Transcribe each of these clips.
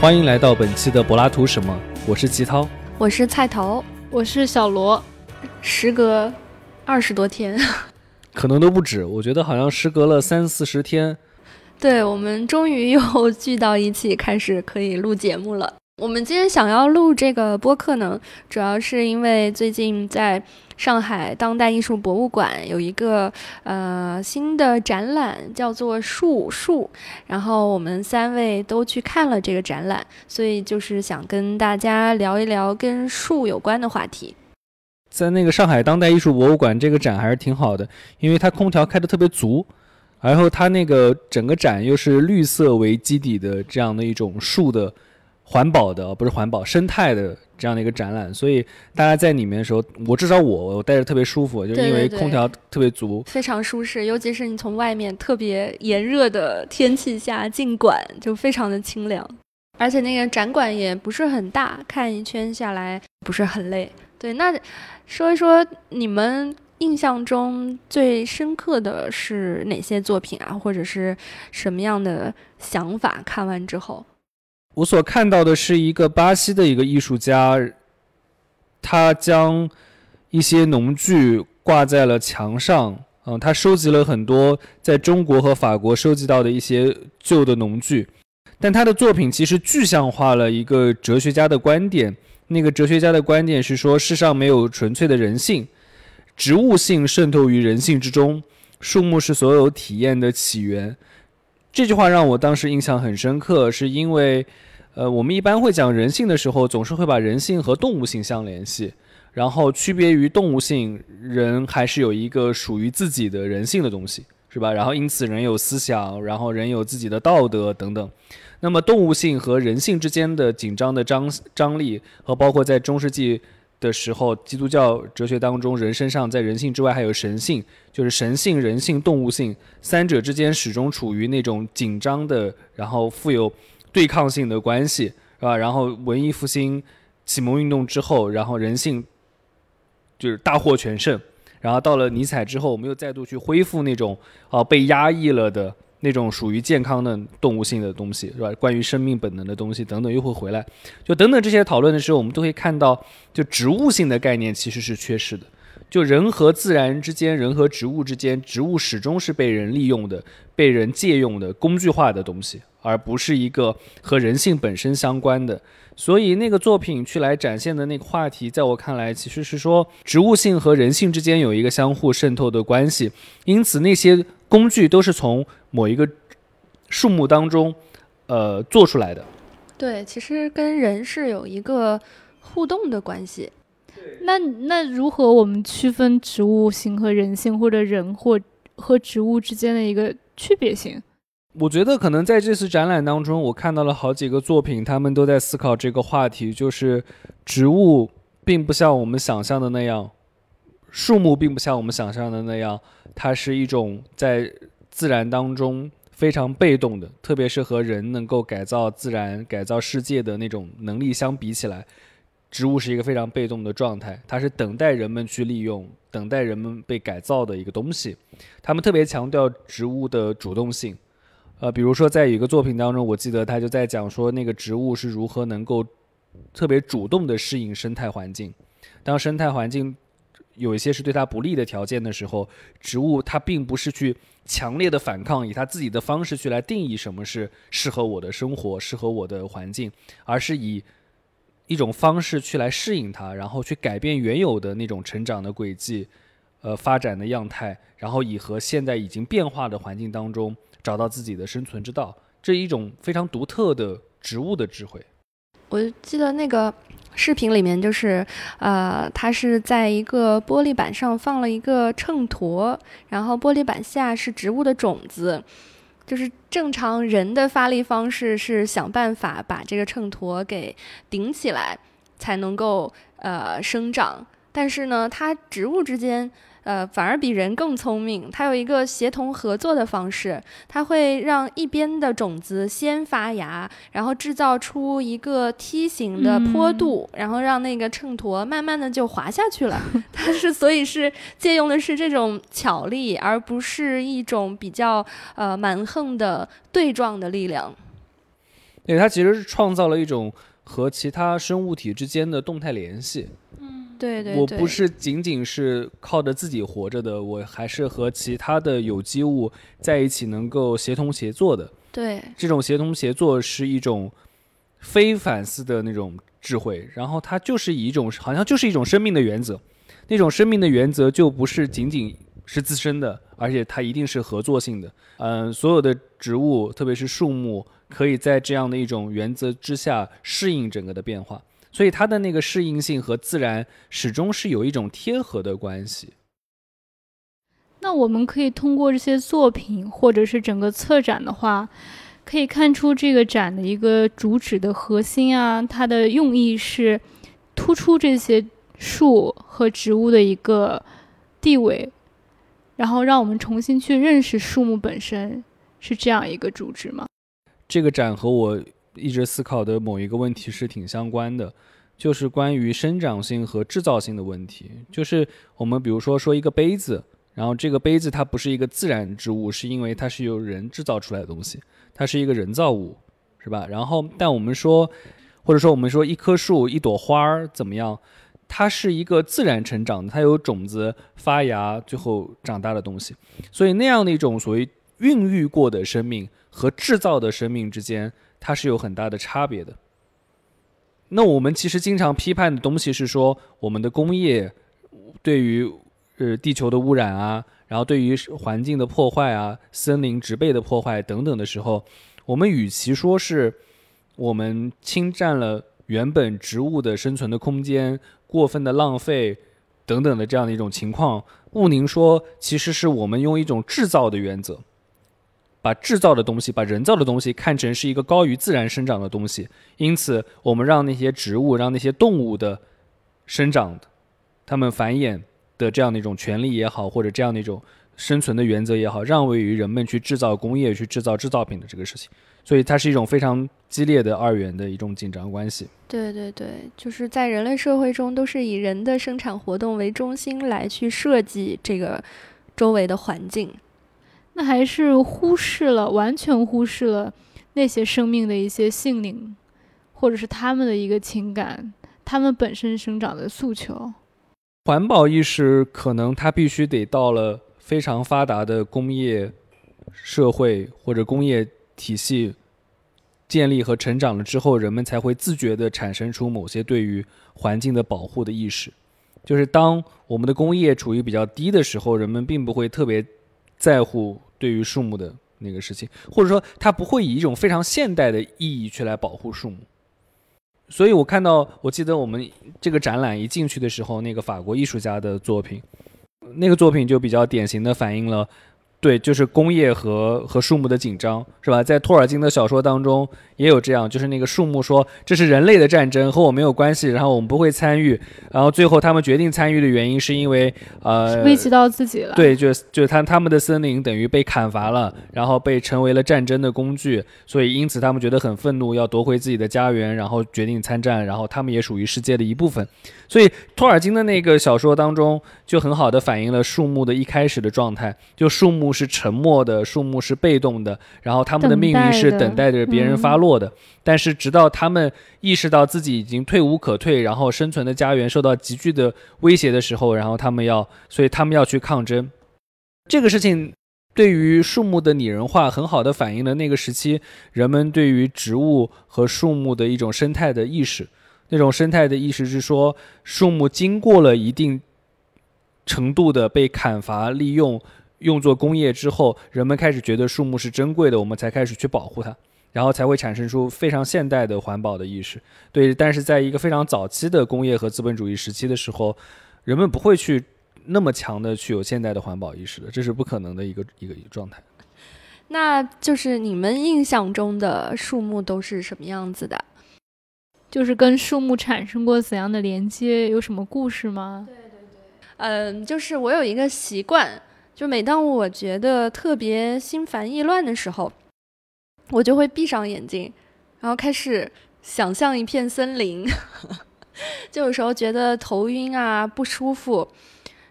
欢迎来到本期的柏拉图什么？我是齐涛，我是菜头，我是小罗。时隔二十多天，可能都不止，我觉得好像时隔了三四十天。对我们终于又聚到一起，开始可以录节目了。我们今天想要录这个播客呢，主要是因为最近在上海当代艺术博物馆有一个呃新的展览，叫做《树树》，然后我们三位都去看了这个展览，所以就是想跟大家聊一聊跟树有关的话题。在那个上海当代艺术博物馆，这个展还是挺好的，因为它空调开的特别足，然后它那个整个展又是绿色为基底的这样的一种树的。环保的不是环保，生态的这样的一个展览，所以大家在里面的时候，我至少我我待着特别舒服，就是因为空调特别足，非常舒适。尤其是你从外面特别炎热的天气下进馆，就非常的清凉。而且那个展馆也不是很大，看一圈下来不是很累。对，那说一说你们印象中最深刻的是哪些作品啊，或者是什么样的想法？看完之后。我所看到的是一个巴西的一个艺术家，他将一些农具挂在了墙上。嗯，他收集了很多在中国和法国收集到的一些旧的农具，但他的作品其实具象化了一个哲学家的观点。那个哲学家的观点是说，世上没有纯粹的人性，植物性渗透于人性之中，树木是所有体验的起源。这句话让我当时印象很深刻，是因为，呃，我们一般会讲人性的时候，总是会把人性和动物性相联系，然后区别于动物性，人还是有一个属于自己的人性的东西，是吧？然后因此人有思想，然后人有自己的道德等等。那么动物性和人性之间的紧张的张张力，和包括在中世纪。的时候，基督教哲学当中，人身上在人性之外还有神性，就是神性、人性、动物性三者之间始终处于那种紧张的，然后富有对抗性的关系，是吧？然后文艺复兴、启蒙运动之后，然后人性就是大获全胜，然后到了尼采之后，我们又再度去恢复那种啊被压抑了的。那种属于健康的动物性的东西，是吧？关于生命本能的东西等等，又会回来。就等等这些讨论的时候，我们都会看到，就植物性的概念其实是缺失的。就人和自然之间，人和植物之间，植物始终是被人利用的、被人借用的工具化的东西，而不是一个和人性本身相关的。所以那个作品去来展现的那个话题，在我看来，其实是说植物性和人性之间有一个相互渗透的关系。因此，那些工具都是从某一个树木当中，呃，做出来的。对，其实跟人是有一个互动的关系。那那如何我们区分植物性和人性，或者人或和植物之间的一个区别性？我觉得可能在这次展览当中，我看到了好几个作品，他们都在思考这个话题，就是植物并不像我们想象的那样，树木并不像我们想象的那样，它是一种在。自然当中非常被动的，特别是和人能够改造自然、改造世界的那种能力相比起来，植物是一个非常被动的状态。它是等待人们去利用、等待人们被改造的一个东西。他们特别强调植物的主动性。呃，比如说在一个作品当中，我记得他就在讲说，那个植物是如何能够特别主动的适应生态环境。当生态环境有一些是对它不利的条件的时候，植物它并不是去。强烈的反抗，以他自己的方式去来定义什么是适合我的生活、适合我的环境，而是以一种方式去来适应它，然后去改变原有的那种成长的轨迹、呃发展的样态，然后以和现在已经变化的环境当中找到自己的生存之道。这一种非常独特的植物的智慧。我记得那个。视频里面就是，呃，它是在一个玻璃板上放了一个秤砣，然后玻璃板下是植物的种子，就是正常人的发力方式是想办法把这个秤砣给顶起来，才能够呃生长，但是呢，它植物之间。呃，反而比人更聪明。它有一个协同合作的方式，它会让一边的种子先发芽，然后制造出一个梯形的坡度，然后让那个秤砣慢慢的就滑下去了。它是所以是借用的是这种巧力，而不是一种比较呃蛮横的对撞的力量。对，它其实是创造了一种和其他生物体之间的动态联系。对对对，我不是仅仅是靠着自己活着的，我还是和其他的有机物在一起，能够协同协作的。对这种协同协作是一种非反思的那种智慧，然后它就是以一种好像就是一种生命的原则，那种生命的原则就不是仅仅是自身的，而且它一定是合作性的。嗯，所有的植物，特别是树木，可以在这样的一种原则之下适应整个的变化，所以它的那个适应性和自然始终是有一种贴合的关系。那我们可以通过这些作品，或者是整个策展的话，可以看出这个展的一个主旨的核心啊，它的用意是突出这些树和植物的一个地位，然后让我们重新去认识树木本身，是这样一个主旨吗？这个展和我一直思考的某一个问题是挺相关的，就是关于生长性和制造性的问题。就是我们比如说说一个杯子。然后这个杯子它不是一个自然之物，是因为它是由人制造出来的东西，它是一个人造物，是吧？然后但我们说，或者说我们说一棵树、一朵花儿怎么样？它是一个自然成长的，它有种子发芽，最后长大的东西。所以那样的一种所谓孕育过的生命和制造的生命之间，它是有很大的差别的。那我们其实经常批判的东西是说，我们的工业对于。呃地球的污染啊，然后对于环境的破坏啊，森林植被的破坏等等的时候，我们与其说是我们侵占了原本植物的生存的空间，过分的浪费等等的这样的一种情况，不宁说其实是我们用一种制造的原则，把制造的东西，把人造的东西看成是一个高于自然生长的东西，因此我们让那些植物，让那些动物的生长，它们繁衍。的这样的一种权利也好，或者这样的一种生存的原则也好，让位于人们去制造工业、去制造制造品的这个事情，所以它是一种非常激烈的二元的一种紧张关系。对对对，就是在人类社会中，都是以人的生产活动为中心来去设计这个周围的环境，那还是忽视了，完全忽视了那些生命的一些性灵，或者是他们的一个情感，他们本身生长的诉求。环保意识可能它必须得到了非常发达的工业社会或者工业体系建立和成长了之后，人们才会自觉地产生出某些对于环境的保护的意识。就是当我们的工业处于比较低的时候，人们并不会特别在乎对于树木的那个事情，或者说他不会以一种非常现代的意义去来保护树木。所以我看到，我记得我们这个展览一进去的时候，那个法国艺术家的作品，那个作品就比较典型的反映了。对，就是工业和和树木的紧张，是吧？在托尔金的小说当中也有这样，就是那个树木说这是人类的战争，和我没有关系，然后我们不会参与。然后最后他们决定参与的原因是因为呃，危及到自己了。对，就就他他们的森林等于被砍伐了，然后被成为了战争的工具，所以因此他们觉得很愤怒，要夺回自己的家园，然后决定参战。然后他们也属于世界的一部分。所以托尔金的那个小说当中就很好的反映了树木的一开始的状态，就树木是沉默的，树木是被动的，然后他们的命运是等待着别人发落的。但是直到他们意识到自己已经退无可退，然后生存的家园受到急剧的威胁的时候，然后他们要，所以他们要去抗争。这个事情对于树木的拟人化，很好的反映了那个时期人们对于植物和树木的一种生态的意识。那种生态的意识是说，树木经过了一定程度的被砍伐、利用、用作工业之后，人们开始觉得树木是珍贵的，我们才开始去保护它，然后才会产生出非常现代的环保的意识。对，但是在一个非常早期的工业和资本主义时期的时候，人们不会去那么强的去有现代的环保意识的，这是不可能的一个一个一个状态。那就是你们印象中的树木都是什么样子的？就是跟树木产生过怎样的连接？有什么故事吗？对对对，嗯，就是我有一个习惯，就每当我觉得特别心烦意乱的时候，我就会闭上眼睛，然后开始想象一片森林。就有时候觉得头晕啊不舒服，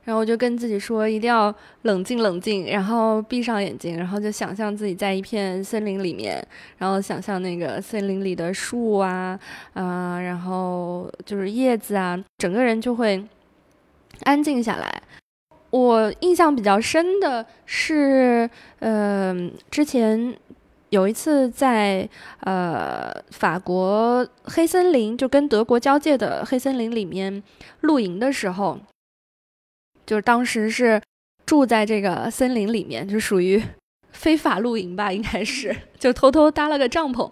然后我就跟自己说一定要冷静冷静，然后闭上眼睛，然后就想象自己在一片森林里面，然后想象那个森林里的树啊，啊，然后就是叶子啊，整个人就会安静下来。我印象比较深的是，呃，之前有一次在呃法国黑森林，就跟德国交界的黑森林里面露营的时候，就是当时是住在这个森林里面，就属于 非法露营吧，应该是 就偷偷搭了个帐篷，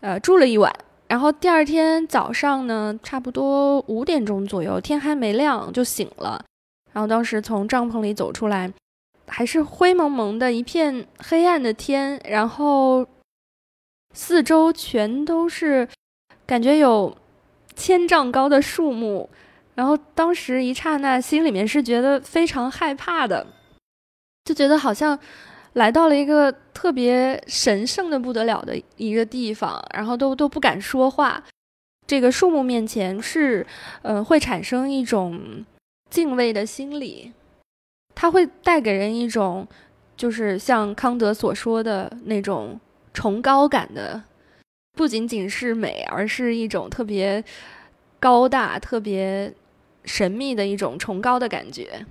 呃，住了一晚。然后第二天早上呢，差不多五点钟左右，天还没亮就醒了。然后当时从帐篷里走出来，还是灰蒙蒙的一片黑暗的天，然后四周全都是感觉有千丈高的树木，然后当时一刹那心里面是觉得非常害怕的，就觉得好像来到了一个特别神圣的不得了的一个地方，然后都都不敢说话。这个树木面前是，呃，会产生一种。敬畏的心理，它会带给人一种，就是像康德所说的那种崇高感的，不仅仅是美，而是一种特别高大、特别神秘的一种崇高的感觉。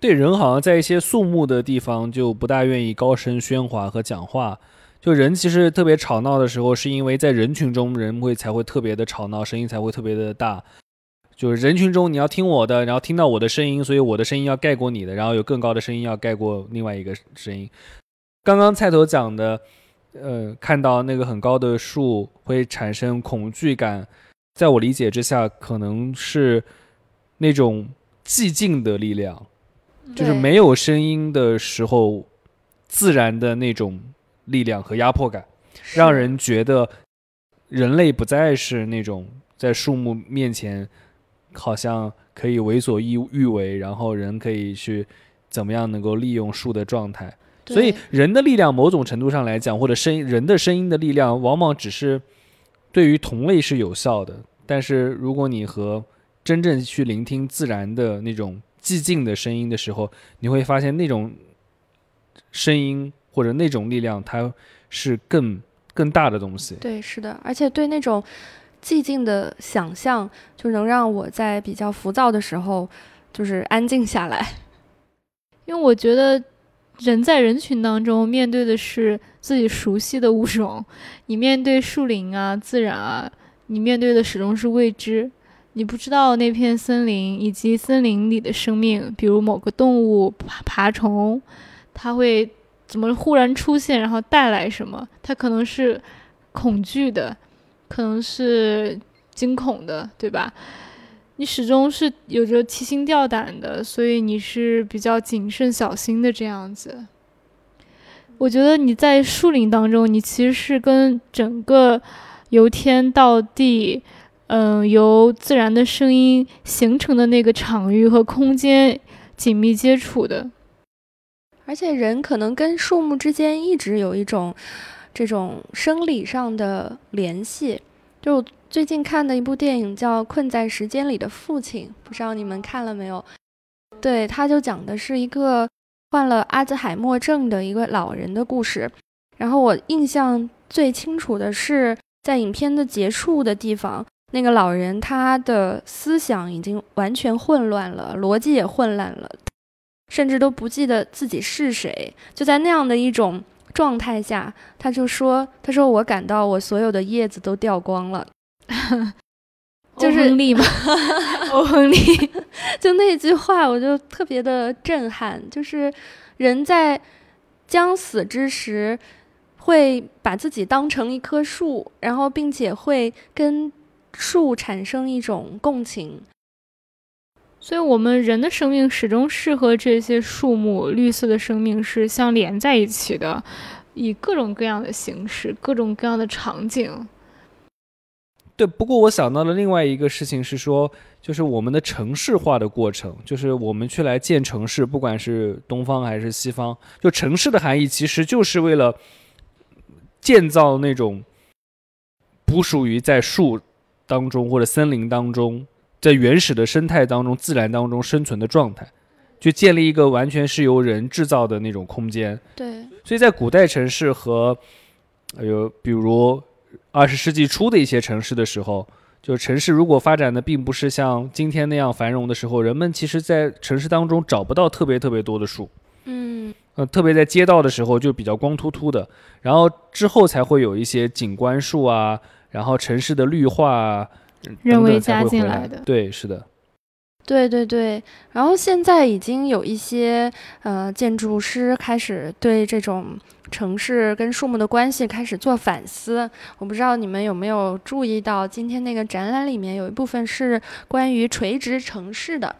对人好像在一些肃穆的地方就不大愿意高声喧哗和讲话。就人其实特别吵闹的时候，是因为在人群中人会才会特别的吵闹，声音才会特别的大。就是人群中你要听我的，然后听到我的声音，所以我的声音要盖过你的，然后有更高的声音要盖过另外一个声音。刚刚菜头讲的，呃，看到那个很高的树会产生恐惧感，在我理解之下，可能是那种寂静的力量，就是没有声音的时候，自然的那种力量和压迫感，让人觉得人类不再是那种在树木面前。好像可以为所欲欲为，然后人可以去怎么样能够利用树的状态。所以人的力量，某种程度上来讲，或者声人的声音的力量，往往只是对于同类是有效的。但是如果你和真正去聆听自然的那种寂静的声音的时候，你会发现那种声音或者那种力量，它是更更大的东西。对，是的，而且对那种。寂静的想象就能让我在比较浮躁的时候，就是安静下来。因为我觉得人在人群当中面对的是自己熟悉的物种，你面对树林啊、自然啊，你面对的始终是未知。你不知道那片森林以及森林里的生命，比如某个动物、爬爬虫，它会怎么忽然出现，然后带来什么？它可能是恐惧的。可能是惊恐的，对吧？你始终是有着提心吊胆的，所以你是比较谨慎小心的这样子。我觉得你在树林当中，你其实是跟整个由天到地，嗯，由自然的声音形成的那个场域和空间紧密接触的。而且人可能跟树木之间一直有一种。这种生理上的联系，就最近看的一部电影叫《困在时间里的父亲》，不知道你们看了没有？对，他就讲的是一个患了阿兹海默症的一个老人的故事。然后我印象最清楚的是，在影片的结束的地方，那个老人他的思想已经完全混乱了，逻辑也混乱了，甚至都不记得自己是谁。就在那样的一种。状态下，他就说：“他说我感到我所有的叶子都掉光了，就是亨利吗？欧亨利，就那句话，我就特别的震撼。就是人在将死之时，会把自己当成一棵树，然后并且会跟树产生一种共情。所以，我们人的生命始终是和这些树木、绿色的生命是相连在一起的，以各种各样的形式、各种各样的场景。对，不过我想到了另外一个事情是说，就是我们的城市化的过程，就是我们去来建城市，不管是东方还是西方，就城市的含义其实就是为了建造那种不属于在树当中或者森林当中。在原始的生态当中、自然当中生存的状态，就建立一个完全是由人制造的那种空间。对，所以在古代城市和有比如二十世纪初的一些城市的时候，就城市如果发展的并不是像今天那样繁荣的时候，人们其实在城市当中找不到特别特别多的树。嗯呃，特别在街道的时候就比较光秃秃的，然后之后才会有一些景观树啊，然后城市的绿化啊，嗯人为加进来的对，是的，对对对，然后现在已经有一些呃建筑师开始对这种城市跟树木的关系开始做反思。我不知道你们有没有注意到，今天那个展览里面有一部分是关于垂直城市的。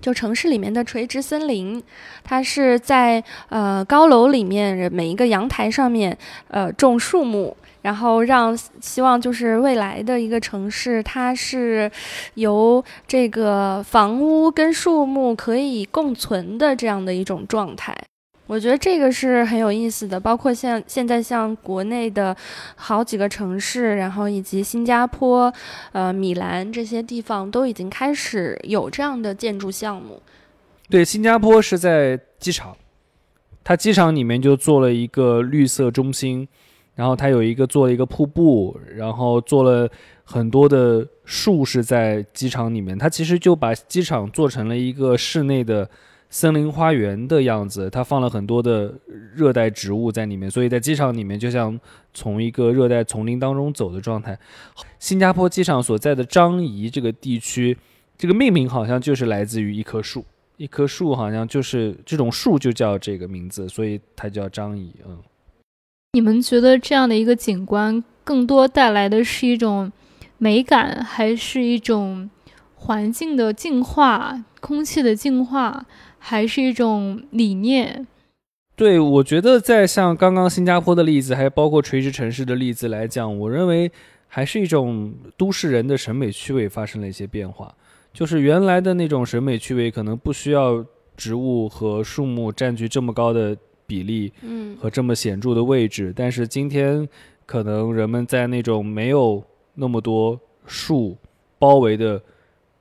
就城市里面的垂直森林，它是在呃高楼里面每一个阳台上面呃种树木，然后让希望就是未来的一个城市，它是由这个房屋跟树木可以共存的这样的一种状态。我觉得这个是很有意思的，包括像现在像国内的好几个城市，然后以及新加坡、呃米兰这些地方都已经开始有这样的建筑项目。对，新加坡是在机场，它机场里面就做了一个绿色中心，然后它有一个做了一个瀑布，然后做了很多的树是在机场里面，它其实就把机场做成了一个室内的森林花园的样子，它放了很多的热带植物在里面，所以在机场里面就像从一个热带丛林当中走的状态。新加坡机场所在的樟宜这个地区，这个命名好像就是来自于一棵树。一棵树好像就是这种树就叫这个名字，所以它叫张仪。嗯，你们觉得这样的一个景观，更多带来的是一种美感，还是一种环境的净化、空气的净化，还是一种理念？对，我觉得在像刚刚新加坡的例子，还有包括垂直城市的例子来讲，我认为还是一种都市人的审美趣味发生了一些变化。就是原来的那种审美趣味，可能不需要植物和树木占据这么高的比例嗯和这么显著的位置，但是今天可能人们在那种没有那么多树包围的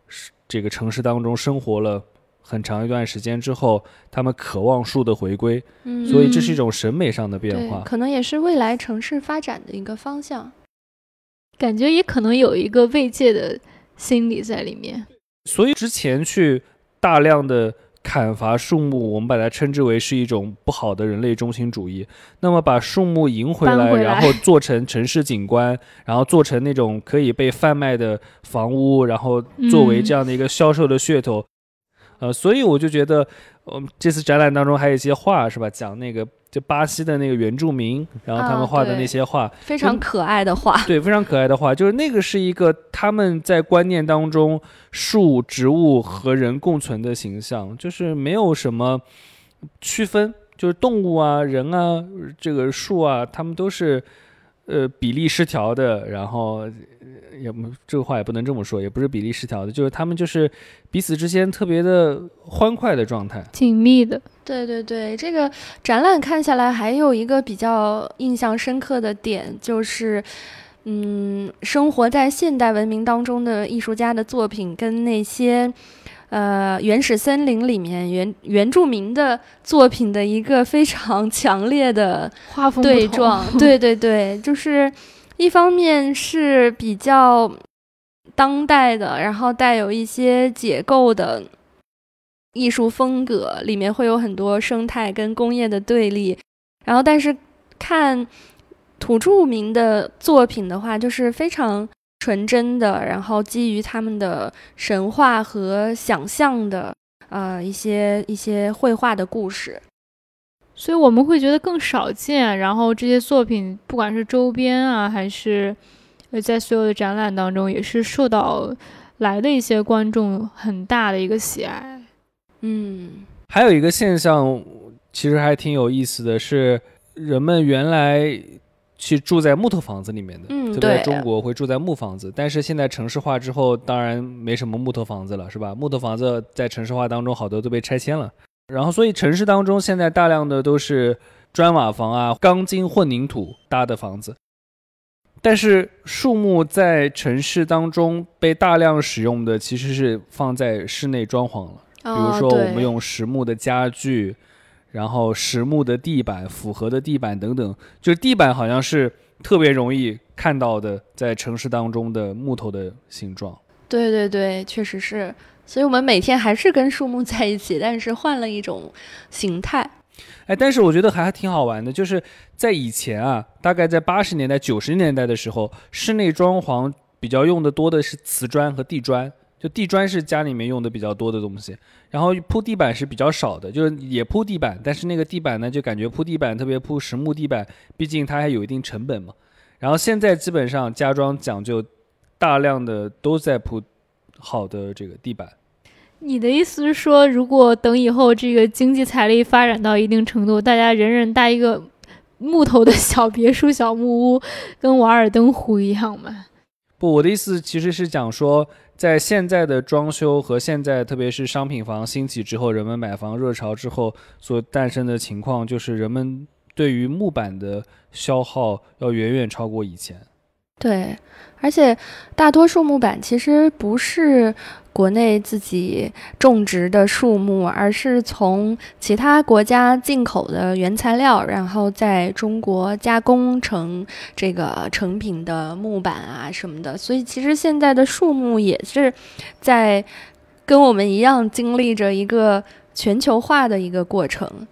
是这个城市当中生活了很长一段时间之后，他们渴望树的回归，嗯，所以这是一种审美上的变，化。可能也是未来城市发展的一个方向。感觉也可能有一个慰藉的心理在里面。所以之前去大量的砍伐树木，我们把它称之为是一种不好的人类中心主义。那么把树木赢回来，回来然后做成城市景观，然后做成那种可以被贩卖的房屋，然后作为嗯这样的一个销售的噱头。呃，所以我就觉得，我们这次展览当中还有一些画是吧？讲那个就巴西的那个原住民，然后他啊们画的那些画，非常可爱的画。对，非常可爱的画，就是那个是一个他们在观念当中树、植物和人共存的形象，就是没有什么区分，就是动物啊、人啊、这个树啊，他们都是呃比例失调的，然后呃也不这个话也不能这么说，也不是比例失调的，就是他们就是彼此之间特别的欢快的状态。紧密的，对对对，这个展览看下来，还有一个比较印象深刻的点就是。嗯，生活在现代文明当中的艺术家的作品，跟那些呃原始森林里面原原住民的作品的一个非常强烈的画风对撞，对 对对，就是一方面是比较当代的，然后带有一些解构的艺术风格，里面会有很多生态跟工业的对立，然后但是看土著民的作品的话，就是非常纯真的，然后基于他们的神话和想象的呃一些一些绘画的故事。所以我们会觉得更少见。然后这些作品，不管是周边啊，还是呃在所有的展览当中，也是受到来的一些观众很大的一个喜爱。嗯还有一个现象，其实还挺有意思的是，人们原来是住在木头房子里面的，嗯特别在中国会住在木房子，但是现在城市化之后，当然没什么木头房子了，是吧？木头房子在城市化当中好多都被拆迁了，然后所以城市当中现在大量的都是砖瓦房啊、钢筋混凝土搭的房子。但是树木在城市当中被大量使用的其实是放在室内装潢了。比如说我们用实木的家具，然后实木的地板、复合的地板等等，就是地板好像是特别容易看到的，在城市当中的木头的形状。对对对，确实是。所以我们每天还是跟树木在一起，但是换了一种形态。哎，但是我觉得还挺好玩的，就是在以前啊，大概在八十年代、九十年代的时候，室内装潢比较用的多的是瓷砖和地砖，就地砖是家里面用的比较多的东西，然后铺地板是比较少的，就是也铺地板，但是那个地板呢，就感觉铺地板特别铺实木地板，毕竟它还有一定成本嘛。然后现在基本上家装讲究大量的都在铺好的这个地板。你的意思是说，如果等以后这个经济财力发展到一定程度，大家人人搭一个木头的小别墅、小木屋，跟《瓦尔登湖》一样吗？不，我的意思其实是讲说，在现在的装修和现在特别是商品房兴起之后，人们买房热潮之后所诞生的情况，就是人们对于木板的消耗要远远超过以前。对，而且大多数木板其实不是国内自己种植的树木，而是从其他国家进口的原材料，然后在中国加工成这个成品的木板啊什么的。所以其实现在的树木也是在跟我们一样经历着一个全球化的一个过程。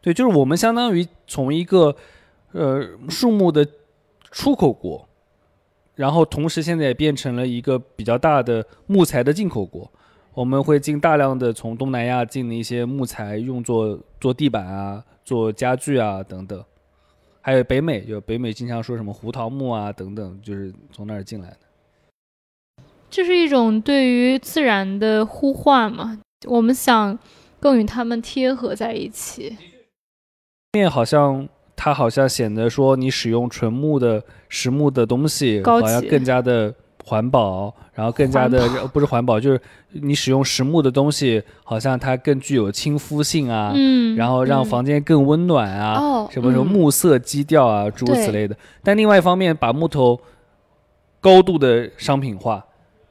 对，就是我们相当于从一个呃树木的出口国，然后同时现在也变成了一个比较大的木材的进口国。我们会进大量的从东南亚进的一些木材，用作做地板啊、做家具啊等等。还有北美，就北美经常说什么胡桃木啊等等，就是从那儿进来的。这是一种对于自然的呼唤嘛？我们想更与他们贴合在一起。面好像它好像显得说你使用纯木的实木的东西，高好像更加的环保，然后更加的 不是环保，就是你使用实木的东西，好像它更具有亲肤性啊，嗯，然后让嗯房间更温暖啊，哦，什么什么嗯木色基调啊，诸如此类的。但另外一方面，把木头高度的商品化。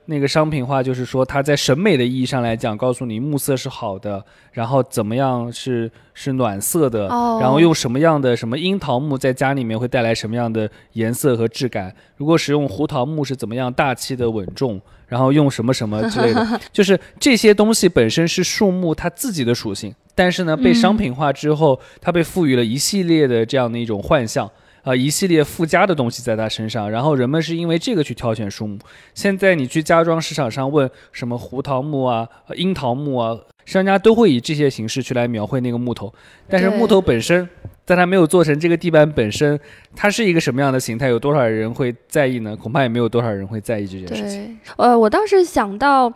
那个商品化就是说，它在审美的意义上来讲，告诉你木色是好的，然后怎么样是是暖色的，哦然后用什么样的什么樱桃木在家里面会带来什么样的颜色和质感？如果使用胡桃木是怎么样大气的稳重？然后用什么什么之类的，就是这些东西本身是树木它自己的属性，但是呢，被嗯商品化之后，它被赋予了一系列的这样的一种幻象。啊、一系列附加的东西在它身上，然后人们是因为这个去挑选树木。现在你去家装市场上问什么胡桃木啊、樱桃木啊，商家都会以这些形式去来描绘那个木头。但是木头本身，在它没有做成这个地板本身，它是一个什么样的形态，有多少人会在意呢？恐怕也没有多少人会在意这件事情。对，呃，我倒是想到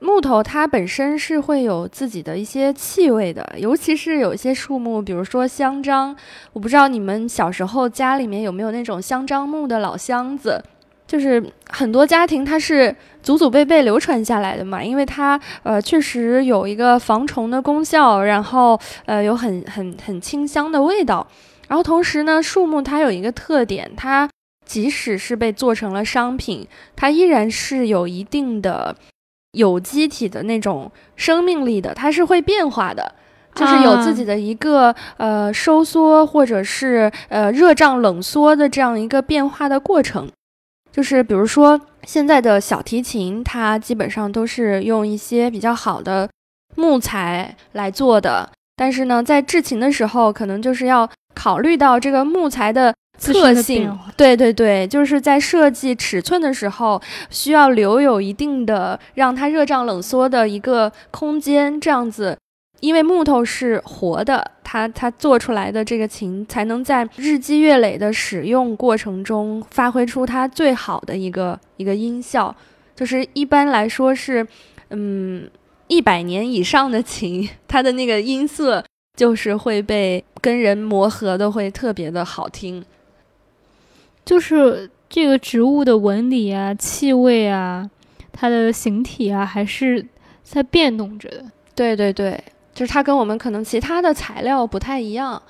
木头它本身是会有自己的一些气味的，尤其是有一些树木，比如说香樟，我不知道你们小时候家里面有没有那种香樟木的老箱子。就是很多家庭它是祖祖辈辈流传下来的嘛，因为它呃确实有一个防虫的功效，然后呃有很很很清香的味道，然后同时呢，树木它有一个特点，它即使是被做成了商品，它依然是有一定的有机体的那种生命力的，它是会变化的。就是有自己的一个、呃收缩或者是呃热胀冷缩的这样一个变化的过程，就是比如说现在的小提琴，它基本上都是用一些比较好的木材来做的，但是呢，在制琴的时候，可能就是要考虑到这个木材的特性，对对对，就是在设计尺寸的时候，需要留有一定的让它热胀冷缩的一个空间，这样子，因为木头是活的，它它做出来的这个琴才能在日积月累的使用过程中发挥出它最好的一个一个音效，就是一般来说是，嗯，一百年以上的琴，它的那个音色就是会被跟人磨合的会特别的好听。就是这个植物的纹理啊、气味啊、它的形体啊，还是在变动着的。对对对，就是它跟我们可能其他的材料不太一样。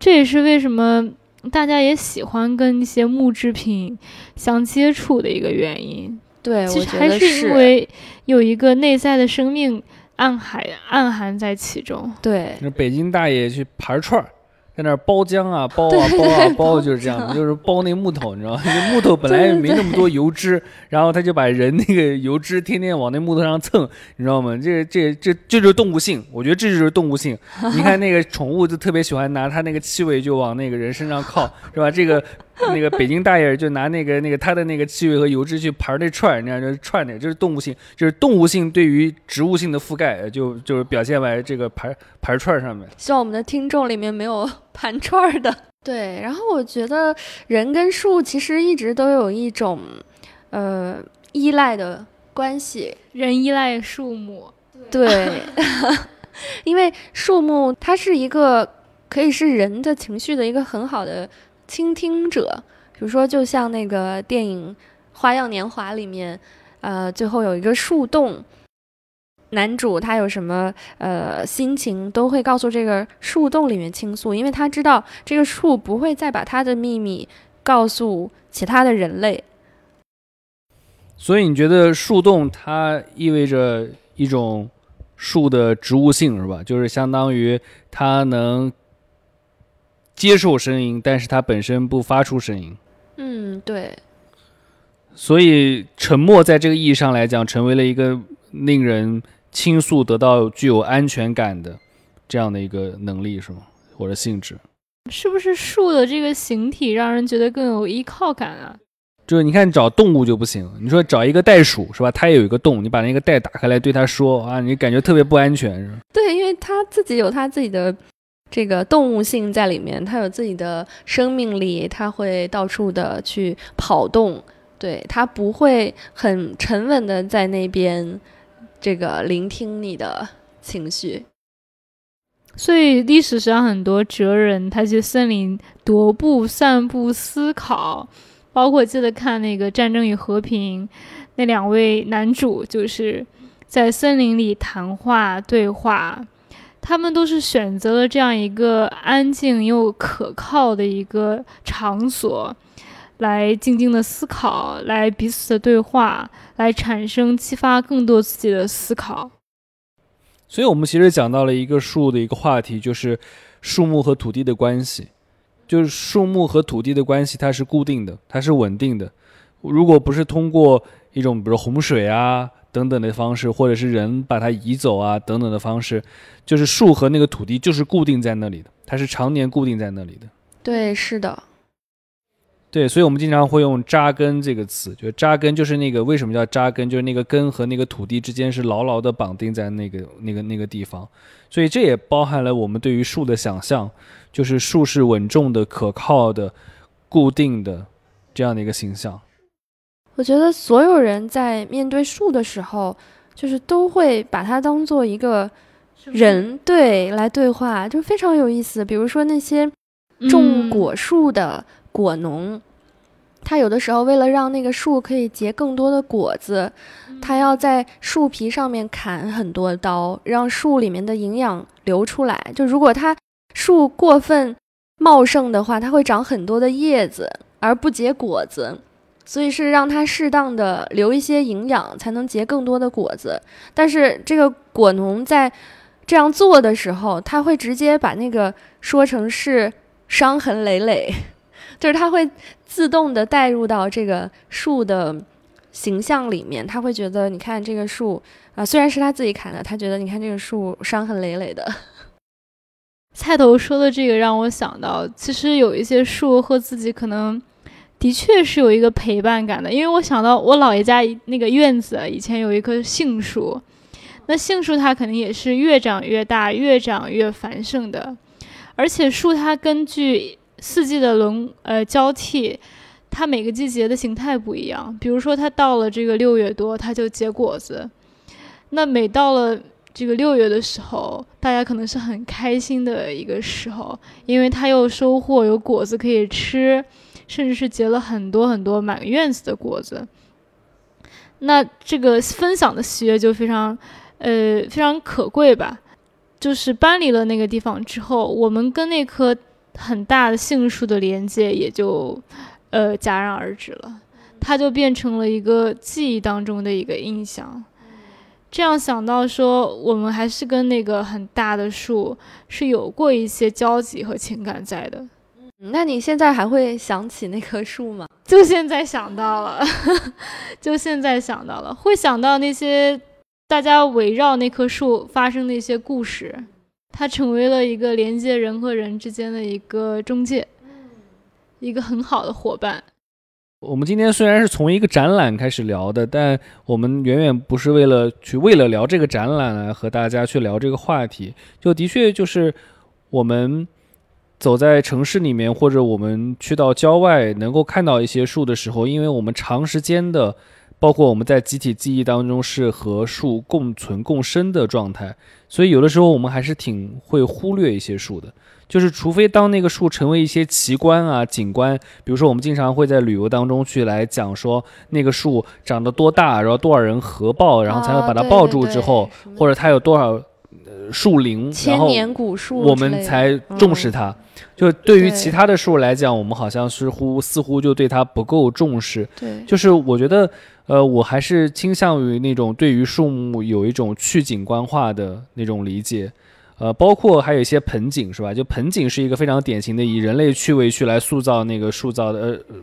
这也是为什么大家也喜欢跟一些木制品相接触的一个原因。对，其我实还是觉得是因为有一个内在的生命暗海暗含在其中。对，那北京大爷去盘串儿，在那儿包浆啊，包啊包啊包，就是这样，就是包那木头，你知道吗？那木头本来也没那么多油脂，然后他就把人那个油脂天天往那木头上蹭，你知道吗？这这这这就是动物性，我觉得这就是动物性。你看那个宠物就特别喜欢拿它那个气味就往那个人身上靠，是吧？这个 那个北京大爷就拿那个那个他的那个气味和油脂去盘那串儿，那样就是串的，就是动物性，就是动物性对于植物性的覆盖，就就是表现在这个盘盘串儿上面。希望我们的听众里面没有 盘串儿的。对，然后我觉得人跟树其实一直都有一种呃依赖的关系。人依赖树木，对，因为树木它是一个可以是人的情绪的一个很好的倾听者。比如说，就像那个电影《花样年华》里面，呃，最后有一个树洞，男主他有什么呃心情，都会告诉这个树洞里面倾诉，因为他知道这个树不会再把他的秘密告诉其他的人类。所以你觉得树洞它意味着一种树的植物性是吧？就是相当于它能接受声音，但是它本身不发出声音。嗯，对，所以沉默在这个意义上来讲，成为了一个令人倾诉、得到具有安全感的这样的一个能力，是吗？或者性质？是不是树的这个形体让人觉得更有依靠感啊？就是你看找动物就不行，你说找一个袋鼠是吧？它也有一个洞，你把那个袋打开来对它说啊，你感觉特别不安全是吧？对，因为它自己有它自己的这个动物性在里面，它有自己的生命力，它会到处的去跑动，对它不会很沉稳的在那边这个聆听你的情绪。所以历史上很多哲人，他去森林踱步、散步、思考，包括记得看那个《战争与和平》，那两位男主就是在森林里谈话对话，他们都是选择了这样一个安静又可靠的一个场所，来静静的思考，来彼此的对话，来产生激发更多自己的思考。所以我们其实讲到了一个树的一个话题，就是树木和土地的关系。就是树木和土地的关系，它是固定的，它是稳定的。如果不是通过一种比如洪水啊等等的方式，或者是人把它移走啊等等的方式，就是树和那个土地就是固定在那里的，它是常年固定在那里的。对，是的，对，所以我们经常会用“扎根”这个词，就扎根就是那个为什么叫扎根，就是那个根和那个土地之间是牢牢的绑定在那个那个那个地方，所以这也包含了我们对于树的想象，就是树是稳重的、可靠的、固定的这样的一个形象。我觉得所有人在面对树的时候，就是都会把它当做一个人对来对话，就非常有意思。比如说那些种嗯果树的果农，他有的时候为了让那个树可以结更多的果子，他要在树皮上面砍很多刀，让树里面的营养流出来。就如果它树过分茂盛的话，它会长很多的叶子，而不结果子。所以是让它适当的留一些营养，才能结更多的果子。但是这个果农在这样做的时候，他会直接把那个说成是伤痕累累，就是他会自动的带入到这个树的形象里面，他会觉得，你看这个树啊、虽然是他自己砍的，他觉得你看这个树伤痕累累的。菜头说的这个让我想到，其实有一些树和自己可能的确是有一个陪伴感的，因为我想到我姥爷家那个院子以前有一棵杏树，那杏树它肯定也是越长越大、越长越繁盛的，而且树它根据四季的轮呃交替，它每个季节的形态不一样。比如说它到了这个六月多，它就结果子，那每到了这个六月的时候，大家可能是很开心的一个时候，因为它又收获有果子可以吃，甚至是结了很多很多满院子的果子。那这个分享的喜悦就非常，呃，非常可贵吧。就是搬离了那个地方之后，我们跟那棵很大的杏树的连接也就，呃，戛然而止了。它就变成了一个记忆当中的一个印象。这样想到说，我们还是跟那个很大的树是有过一些交集和情感在的。那你现在还会想起那棵树吗？就现在想到了，就现在想到了，会想到那些大家围绕那棵树发生的一些故事，它成为了一个连接人和人之间的一个中介，一个很好的伙伴。我们今天虽然是从一个展览开始聊的，但我们远远不是为了去为了聊这个展览来和大家去聊这个话题。就的确就是我们走在城市里面，或者我们去到郊外，能够看到一些树的时候，因为我们长时间的，包括我们在集体记忆当中是和树共存共生的状态，所以有的时候我们还是挺会忽略一些树的。就是除非当那个树成为一些奇观啊、景观，比如说我们经常会在旅游当中去来讲说那个树长得多大，然后多少人合抱，然后才能把它抱住之后，或者它有多少树龄，然后年古树，我们才重视它。就对于其他的树来讲，我们好像似乎似乎就对它不够重视。对，就是我觉得，呃，我还是倾向于那种对于树木有一种去景观化的那种理解。呃，包括还有一些盆景，是吧？就盆景是一个非常典型的以人类趣味去来塑造那个塑造的，呃，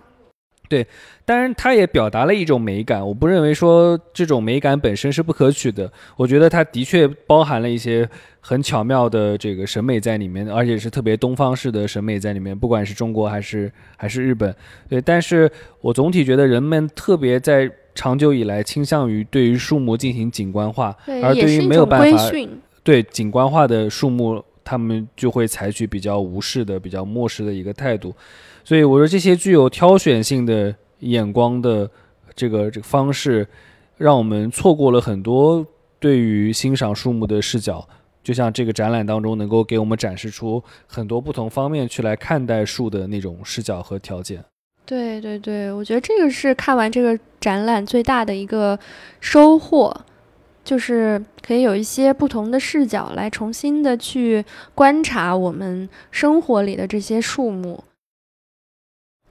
对。当然，它也表达了一种美感。我不认为说这种美感本身是不可取的。我觉得它的确包含了一些很巧妙的这个审美在里面，而且是特别东方式的审美在里面。不管是中国还是还是日本，对。但是我总体觉得人们特别在长久以来倾向于对于树木进行景观化，而对于没有办法。对景观化的树木，他们就会采取比较无视的、比较漠视的一个态度。所以我说，这些具有挑选性的眼光的这个这个方式，让我们错过了很多对于欣赏树木的视角。就像这个展览当中，能够给我们展示出很多不同方面去来看待树的那种视角和条件。对对对，我觉得这个是看完这个展览最大的一个收获。就是可以有一些不同的视角来重新的去观察我们生活里的这些树木。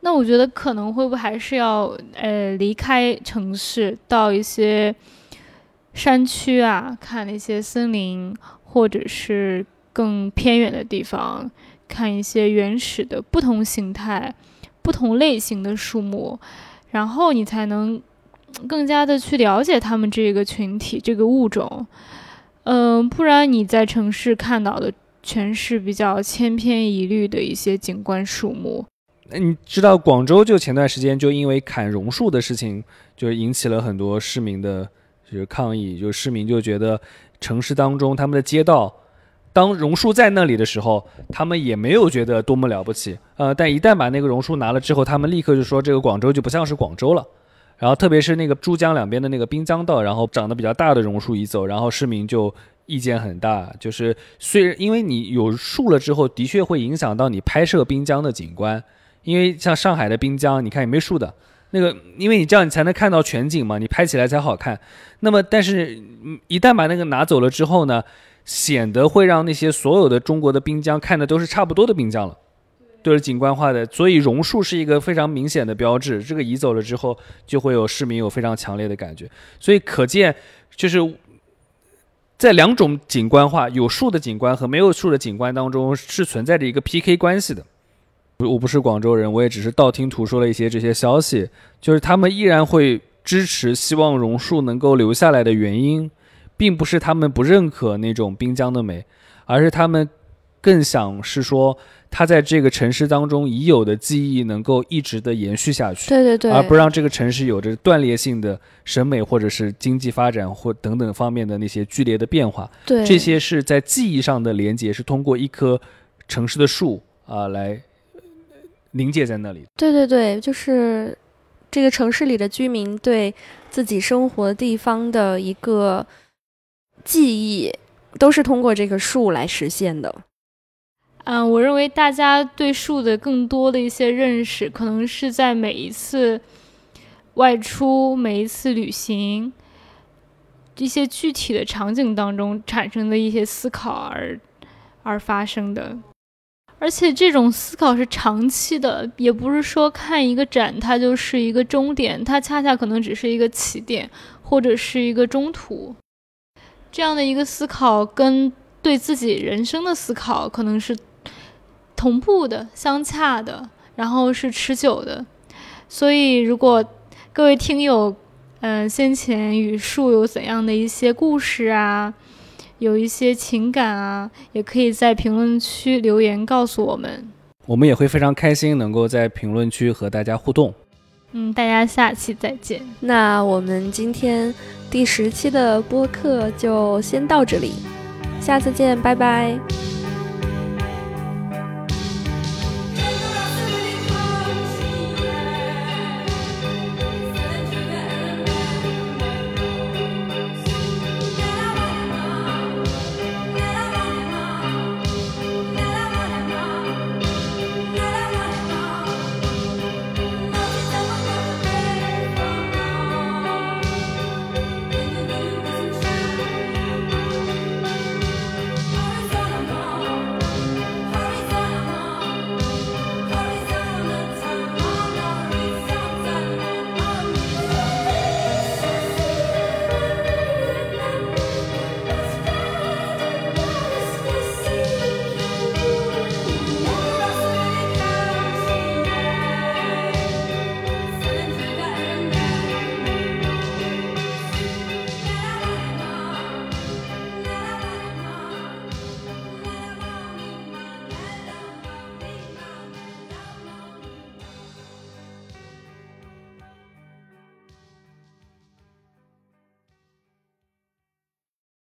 那我觉得可能会不会还是要呃离开城市，到一些山区啊，看那些森林，或者是更偏远的地方，看一些原始的不同形态、不同类型的树木，然后你才能。更加的去了解他们这个群体、这个物种，嗯，不然你在城市看到的全是比较千篇一律的一些景观树木。你知道广州就前段时间就因为砍榕树的事情，就引起了很多市民的就是抗议，就市民就觉得城市当中他们的街道，当榕树在那里的时候，他们也没有觉得多么了不起，呃，但一旦把那个榕树拿了之后，他们立刻就说这个广州就不像是广州了。然后，特别是那个珠江两边的那个滨江道，然后长得比较大的榕树移走，然后市民就意见很大。就是虽然因为你有树了之后，的确会影响到你拍摄滨江的景观，因为像上海的滨江，你看也没树的，那个因为你这样你才能看到全景嘛，你拍起来才好看。那么，但是一旦把那个拿走了之后呢，显得会让那些所有的中国的滨江看的都是差不多的滨江了。都是景观化的，所以榕树是一个非常明显的标志。这个移走了之后，就会有市民有非常强烈的感觉。所以可见，就是在两种景观化有树的景观和没有树的景观当中，是存在着一个 PK 关系的。我不是广州人，我也只是道听途说了一些这些消息。就是他们依然会支持，希望榕树能够留下来的原因，并不是他们不认可那种滨江的美，而是他们更想是说。它在这个城市当中已有的记忆能够一直的延续下去，对对对，而不让这个城市有着断裂性的审美或者是经济发展或等等方面的那些剧烈的变化。对，这些是在记忆上的连接，是通过一棵城市的树啊来凝结在那里。对对对，就是这个城市里的居民对自己生活地方的一个记忆，都是通过这棵树来实现的。嗯，我认为大家对树的更多的一些认识，可能是在每一次外出、每一次旅行一些具体的场景当中产生的一些思考而而发生的。而且这种思考是长期的，也不是说看一个展它就是一个终点，它恰恰可能只是一个起点或者是一个中途。这样的一个思考跟对自己人生的思考可能是同步的、相洽的，然后是持久的。所以，如果各位听友，嗯，先前与树有怎样的一些故事啊，有一些情感啊，也可以在评论区留言告诉我们。我们也会非常开心能够在评论区和大家互动。嗯，大家下期再见。那我们今天第十期的播客就先到这里，下次见，拜拜。